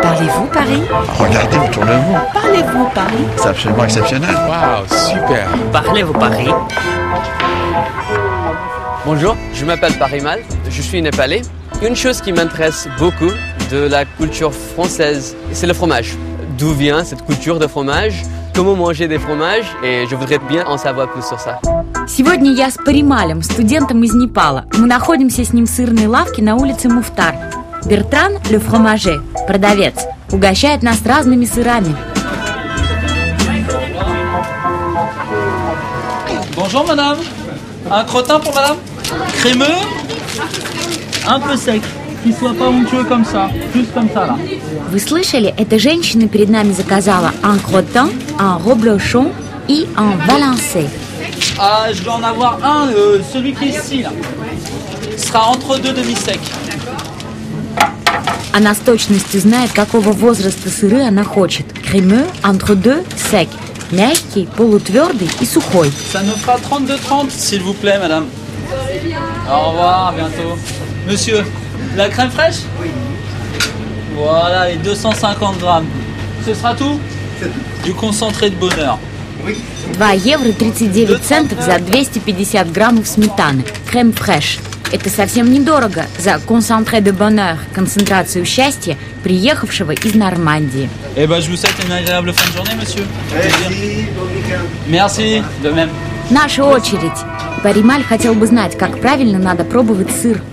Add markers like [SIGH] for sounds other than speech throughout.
Parlez-vous Paris Regardez autour de vous. Parlez-vous Paris C'est absolument exceptionnel. Waouh, super. Parlez-vous Paris Bonjour, je m'appelle Parimal, je suis népalais. Une chose qui m'intéresse beaucoup de la culture française, c'est le fromage. D'où vient cette culture de fromage Comment manger des fromages Et je voudrais bien en savoir plus sur ça. Сегодня я с Парималем, студентом из Непала. Мы находимся с ним в сырной лавке на улице Муфтар. Бертран Ле Фромаже, продавец, угощает нас разными сырами. Bonjour madame. Un crottin pour madame Crémeux Un peu sec. Qu'il soit pas onctueux comme ça. Juste comme ça là. Вы слышали, эта женщина перед нами заказала un crottin, un reblochon и un valencé. Ah, je dois en avoir un, euh, celui qui est ici là. Ce sera entre deux demi-secs. Она с точностью знает, какого возраста сыры она хочет. Кремeux, entre deux, sec. Мягкий, полутвердый и сухой. Ça me fera 32,30 s'il vous plaît madame. Au revoir, à bientôt. Monsieur, la crème fraîche Oui. Voilà, les 250 grammes. Ce sera tout Du concentré de bonheur. 2 евро 39 центов за 250 граммов сметаны. Крем фреш. Это совсем недорого за концентре de bonheur, концентрацию счастья, приехавшего из Нормандии. Eh ben, je vous souhaite une agréable fin de journée, monsieur. Merci, de même. Наша очередь. Парималь хотел бы знать, как правильно надо пробовать сыр.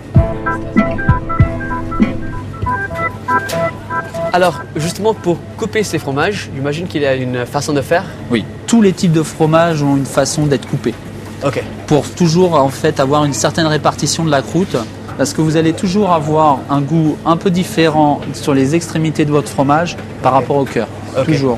Alors, justement, pour couper ces fromages, j'imagine qu'il y a une façon de faire. Oui, tous les types de fromages ont une façon d'être coupés. Ok. Pour toujours, en fait, avoir une certaine répartition de la croûte. Parce que vous allez toujours avoir un goût un peu différent sur les extrémités de votre fromage par rapport au cœur. Ok. Toujours.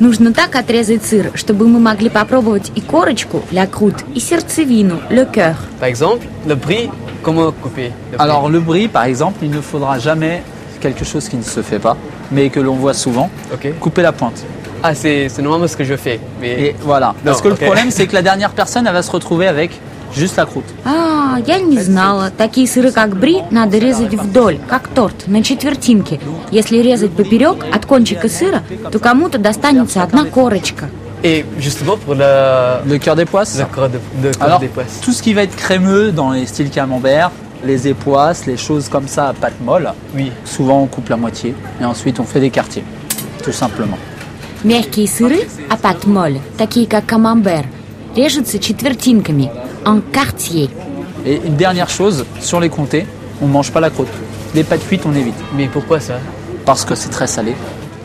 Нужно так отрезать сыр, чтобы мы могли попробовать и корочку, ля крут, и сердцевину, le cœur. Par exemple, le brie, comment couper le brie Alors le brie, par exemple, il ne faudra jamais quelque chose qui ne se fait pas, mais que l'on voit souvent, Ok. couper la pointe. Ah, c'est c'est normalement ce que je fais. Mais Et voilà. Parce que ok. le problème, c'est que la [LAUGHS] dernière personne, elle va se retrouver avec juste la croûte. А, я не знала. Такие сыры, как бри, надо резать вдоль, как торт, на четвертинки. Если резать поперек от кончика сыра, то кому-то достанется одна корочка. Et justement pour le, Le cœur des poisses le corps de, de corps Alors, des poisses. tout ce qui va être crémeux dans les styles camembert, les époisses, les choses comme ça à pâte molle, Oui. souvent on coupe la moitié et ensuite on fait des quartiers, tout simplement. Мягкие сыры, апат моль, такие как камамбер, режутся четвертинками, en quartier. Et une dernière chose, sur les comtés, on mange pas la croûte. Les pâtes cuites, on évite, Mais pourquoi ça parce que c'est très salé.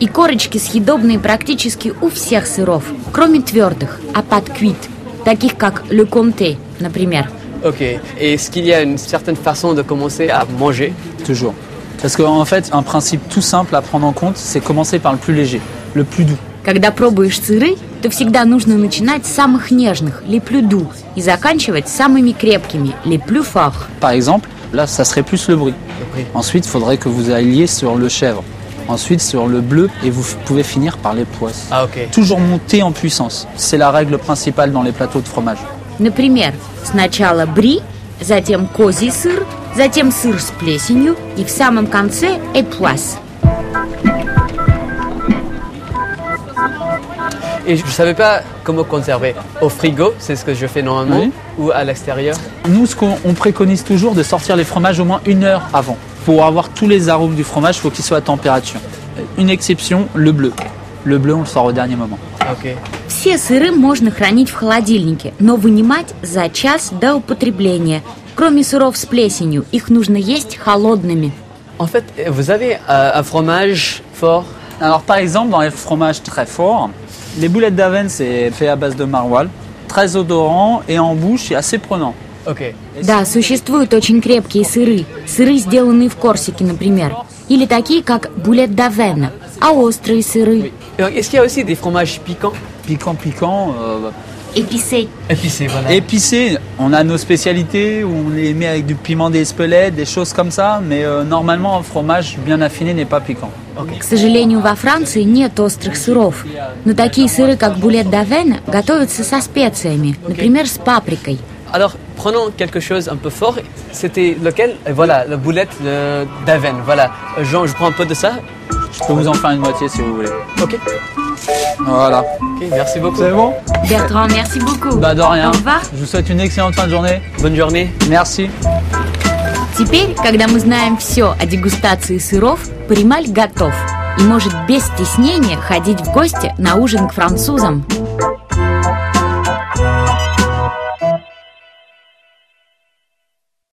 И корочки съедобные практически у всех сыров, кроме твердых, апат квит, таких как le comté, например. Ok. Et est-ce qu'il y a une certaine façon de commencer à manger Toujours. Parce qu'en fait, un principe tout simple à prendre en compte, c'est commencer par le plus léger, le plus doux. Когда пробуешь сыры, то всегда нужно начинать с самых нежных, les plus doux, и заканчивать самыми крепкими, les plus forts. Par exemple, là, ça serait plus le brie. brie. Ensuite, il faudrait que vous alliez sur le chèvre. Ensuite, sur le bleu, et vous f- pouvez finir par les poisses. Ah, ok. Toujours monter en puissance. C'est la règle principale dans les plateaux de fromage. Например, сначала бри, затем козий сыр, затем сыр с плесенью и в самом конце эпуас. Et je ne savais pas comment conserver. Au frigo, c'est ce que je fais normalement, Oui. ou à l'extérieur. Nous, ce qu'on on préconise toujours, de sortir les fromages au moins une heure avant. Pour avoir tous les arômes du fromage, il faut qu'ils soient à température. Une exception, le bleu. Le bleu, on le sort au dernier moment. Ok. Все сыры можно хранить в холодильнике, но вынимать за час до употребления. Кроме сыров с плесенью, их нужно есть холодными. En fait, vous avez euh, un fromage fort. Alors, par exemple, dans les fromages très forts, les boulettes d'Aven, c'est fait à base de maroilles. Très odorant et en bouche, et assez prenant. Ok. Да, существуют очень крепкие сыры. Сыры, сделанные в Корсике, например. Или такие, как булет давена. А острые сыры? Et donc, Est-ce qu'il y a aussi des fromages piquants Piquant, piquant. euh, Épicé. Épicés, voilà. Épicé, on a nos spécialités où on les met avec du piment d'Espelette, des choses comme ça, mais euh, normalement un fromage bien affiné n'est pas piquant. К сожалению, во Франции нет острых сыров. Но такие сыры, как булет давена, готовятся со специями. Например, с паприкой. Alors, prenons quelque chose un peu fort. C'était lequel Et Voilà, la boulette de- d'Aven. Voilà. Euh, Jean, je prends un peu de ça. Je peux vous en faire une moitié si vous voulez. Ok. Voilà. Ok, merci beaucoup. C'est bon Бертран, merci beaucoup. Bah de rien. Au revoir. Je vous souhaite une excellente fin de journée. Bonne journée. Merci. Теперь, когда мы знаем все о дегустации сыров, Парималь готов и может без стеснения ходить в гости на ужин к французам.